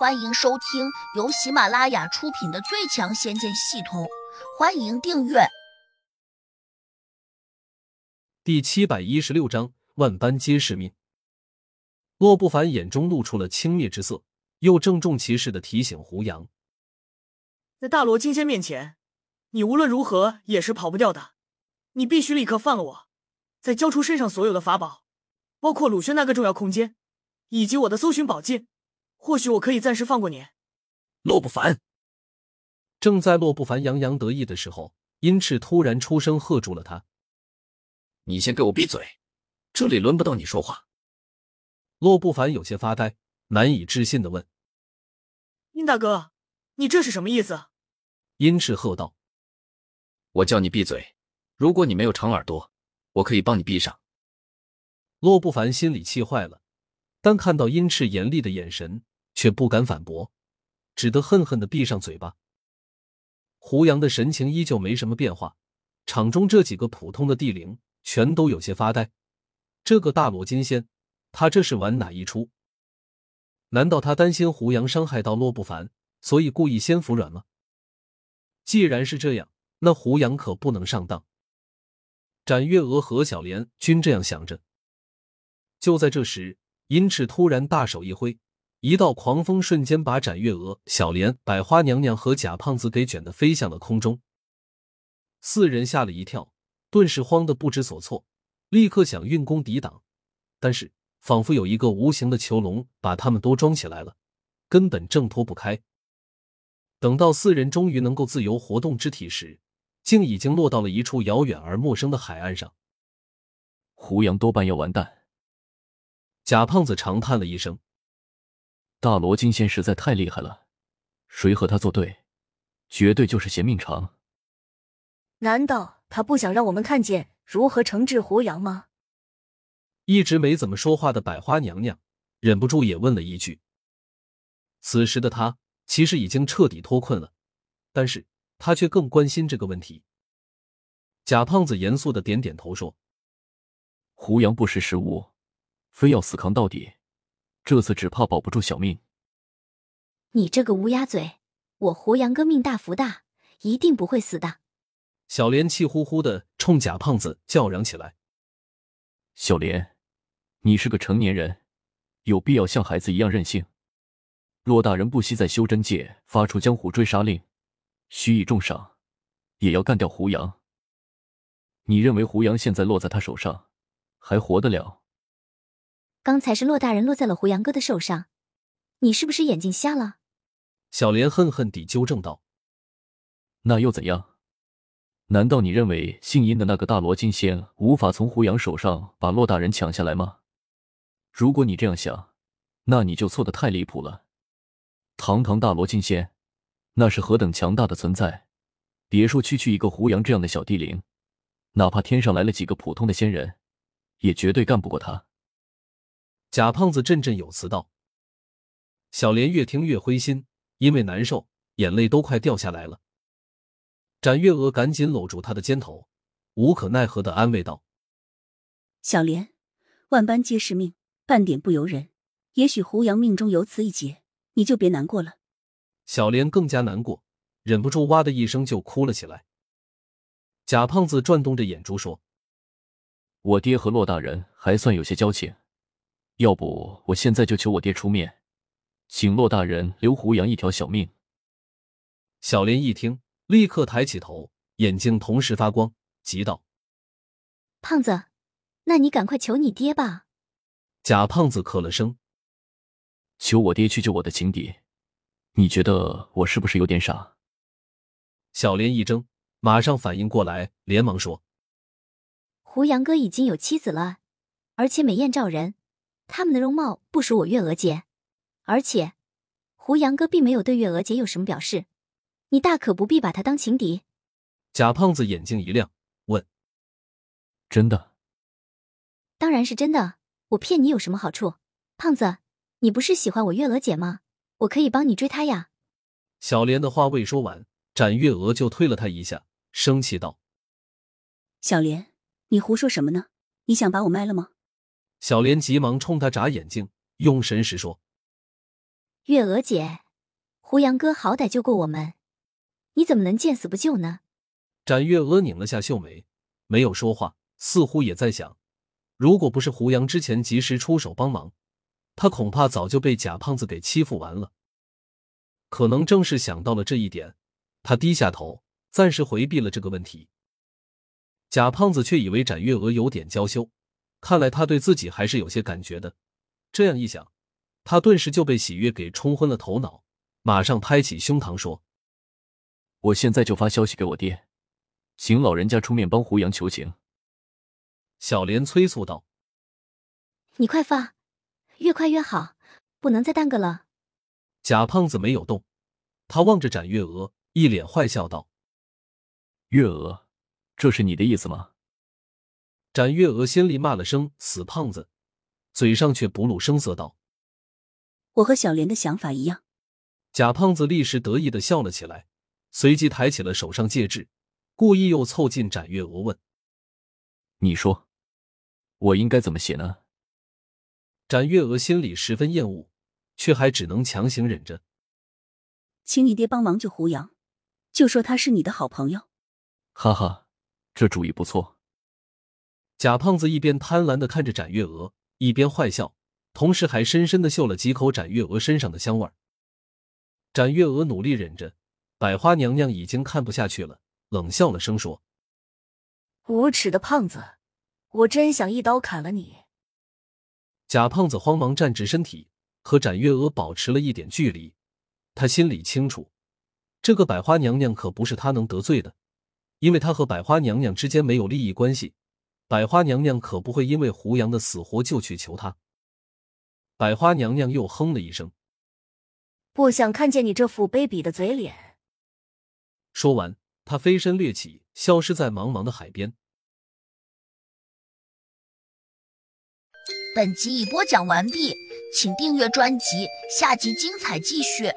欢迎收听由喜马拉雅出品的《最强仙剑系统》，欢迎订阅。第七百一十六章，万般皆是命。洛不凡眼中露出了轻蔑之色，又郑重其事的提醒胡杨：在大罗金仙面前，你无论如何也是跑不掉的。你必须立刻放了我，再交出身上所有的法宝，包括鲁轩那个重要空间，以及我的搜寻宝镜。或许我可以暂时放过你，洛不凡。正在洛不凡洋洋得意的时候，殷赤突然出声喝住了他：“你先给我闭嘴，这里轮不到你说话。”洛不凡有些发呆，难以置信的问：“殷大哥，你这是什么意思？”殷赤喝道：“我叫你闭嘴，如果你没有长耳朵，我可以帮你闭上。”洛不凡心里气坏了，但看到殷赤严厉的眼神。却不敢反驳，只得恨恨的闭上嘴巴。胡杨的神情依旧没什么变化，场中这几个普通的地灵全都有些发呆。这个大罗金仙，他这是玩哪一出？难道他担心胡杨伤害到洛不凡，所以故意先服软吗？既然是这样，那胡杨可不能上当。展月娥和小莲均这样想着。就在这时，殷赤突然大手一挥。一道狂风瞬间把展月娥、小莲、百花娘娘和贾胖子给卷得飞向了空中。四人吓了一跳，顿时慌得不知所措，立刻想运功抵挡，但是仿佛有一个无形的囚笼把他们都装起来了，根本挣脱不开。等到四人终于能够自由活动肢体时，竟已经落到了一处遥远而陌生的海岸上。胡杨多半要完蛋。贾胖子长叹了一声。大罗金仙实在太厉害了，谁和他作对，绝对就是嫌命长。难道他不想让我们看见如何惩治胡杨吗？一直没怎么说话的百花娘娘忍不住也问了一句。此时的她其实已经彻底脱困了，但是她却更关心这个问题。贾胖子严肃的点点头说：“胡杨不识时务，非要死扛到底。”这次只怕保不住小命。你这个乌鸦嘴！我胡杨哥命大福大，一定不会死的。小莲气呼呼的冲贾胖子叫嚷起来：“小莲，你是个成年人，有必要像孩子一样任性？骆大人不惜在修真界发出江湖追杀令，许以重赏，也要干掉胡杨。你认为胡杨现在落在他手上，还活得了？”刚才是骆大人落在了胡杨哥的手上，你是不是眼睛瞎了？小莲恨恨地纠正道：“那又怎样？难道你认为姓殷的那个大罗金仙无法从胡杨手上把骆大人抢下来吗？如果你这样想，那你就错的太离谱了。堂堂大罗金仙，那是何等强大的存在！别说区区一个胡杨这样的小地灵，哪怕天上来了几个普通的仙人，也绝对干不过他。”贾胖子振振有词道：“小莲越听越灰心，因为难受，眼泪都快掉下来了。”展月娥赶紧搂住他的肩头，无可奈何的安慰道：“小莲，万般皆是命，半点不由人。也许胡杨命中有此一劫，你就别难过了。”小莲更加难过，忍不住哇的一声就哭了起来。贾胖子转动着眼珠说：“我爹和骆大人还算有些交情。”要不，我现在就求我爹出面，请骆大人留胡杨一条小命。小莲一听，立刻抬起头，眼睛同时发光，急道：“胖子，那你赶快求你爹吧。”贾胖子咳了声：“求我爹去救我的情敌，你觉得我是不是有点傻？”小莲一怔，马上反应过来，连忙说：“胡杨哥已经有妻子了，而且美艳照人。”他们的容貌不属我月娥姐，而且胡杨哥并没有对月娥姐有什么表示，你大可不必把他当情敌。贾胖子眼睛一亮，问：“真的？”“当然是真的，我骗你有什么好处？”“胖子，你不是喜欢我月娥姐吗？我可以帮你追她呀。”小莲的话未说完，展月娥就推了他一下，生气道：“小莲，你胡说什么呢？你想把我卖了吗？”小莲急忙冲他眨眼睛，用神识说：“月娥姐，胡杨哥好歹救过我们，你怎么能见死不救呢？展月娥拧了下秀眉，没有说话，似乎也在想：如果不是胡杨之前及时出手帮忙，他恐怕早就被贾胖子给欺负完了。可能正是想到了这一点，他低下头，暂时回避了这个问题。贾胖子却以为展月娥有点娇羞，看来他对自己还是有些感觉的。这样一想，他顿时就被喜悦给冲昏了头脑，马上拍起胸膛说：“我现在就发消息给我爹，请老人家出面帮胡杨求情。”小莲催促道：“你快发，越快越好，不能再耽搁了。”贾胖子没有动，他望着展月娥，一脸坏笑道：“月娥，这是你的意思吗？”展月娥心里骂了声“死胖子”，嘴上却不露声色道：“我和小莲的想法一样。”贾胖子立时得意的笑了起来，随即抬起了手上戒指，故意又凑近展月娥问：“你说，我应该怎么写呢？”展月娥心里十分厌恶。却还只能强行忍着，请你爹帮忙救胡杨，就说他是你的好朋友。哈哈，这主意不错。贾胖子一边贪婪的看着展月娥，一边坏笑，同时还深深的嗅了几口展月娥身上的香味。展月娥努力忍着，百花娘娘已经看不下去了，冷笑了声说：“无耻的胖子，我真想一刀砍了你！”贾胖子慌忙站直身体。和展月娥保持了一点距离，他心里清楚，这个百花娘娘可不是他能得罪的，因为他和百花娘娘之间没有利益关系，百花娘娘可不会因为胡杨的死活就去求他。百花娘娘又哼了一声，不想看见你这副卑鄙的嘴脸。说完，她飞身掠起，消失在茫茫的海边。本集已播讲完毕。请订阅专辑，下集精彩继续。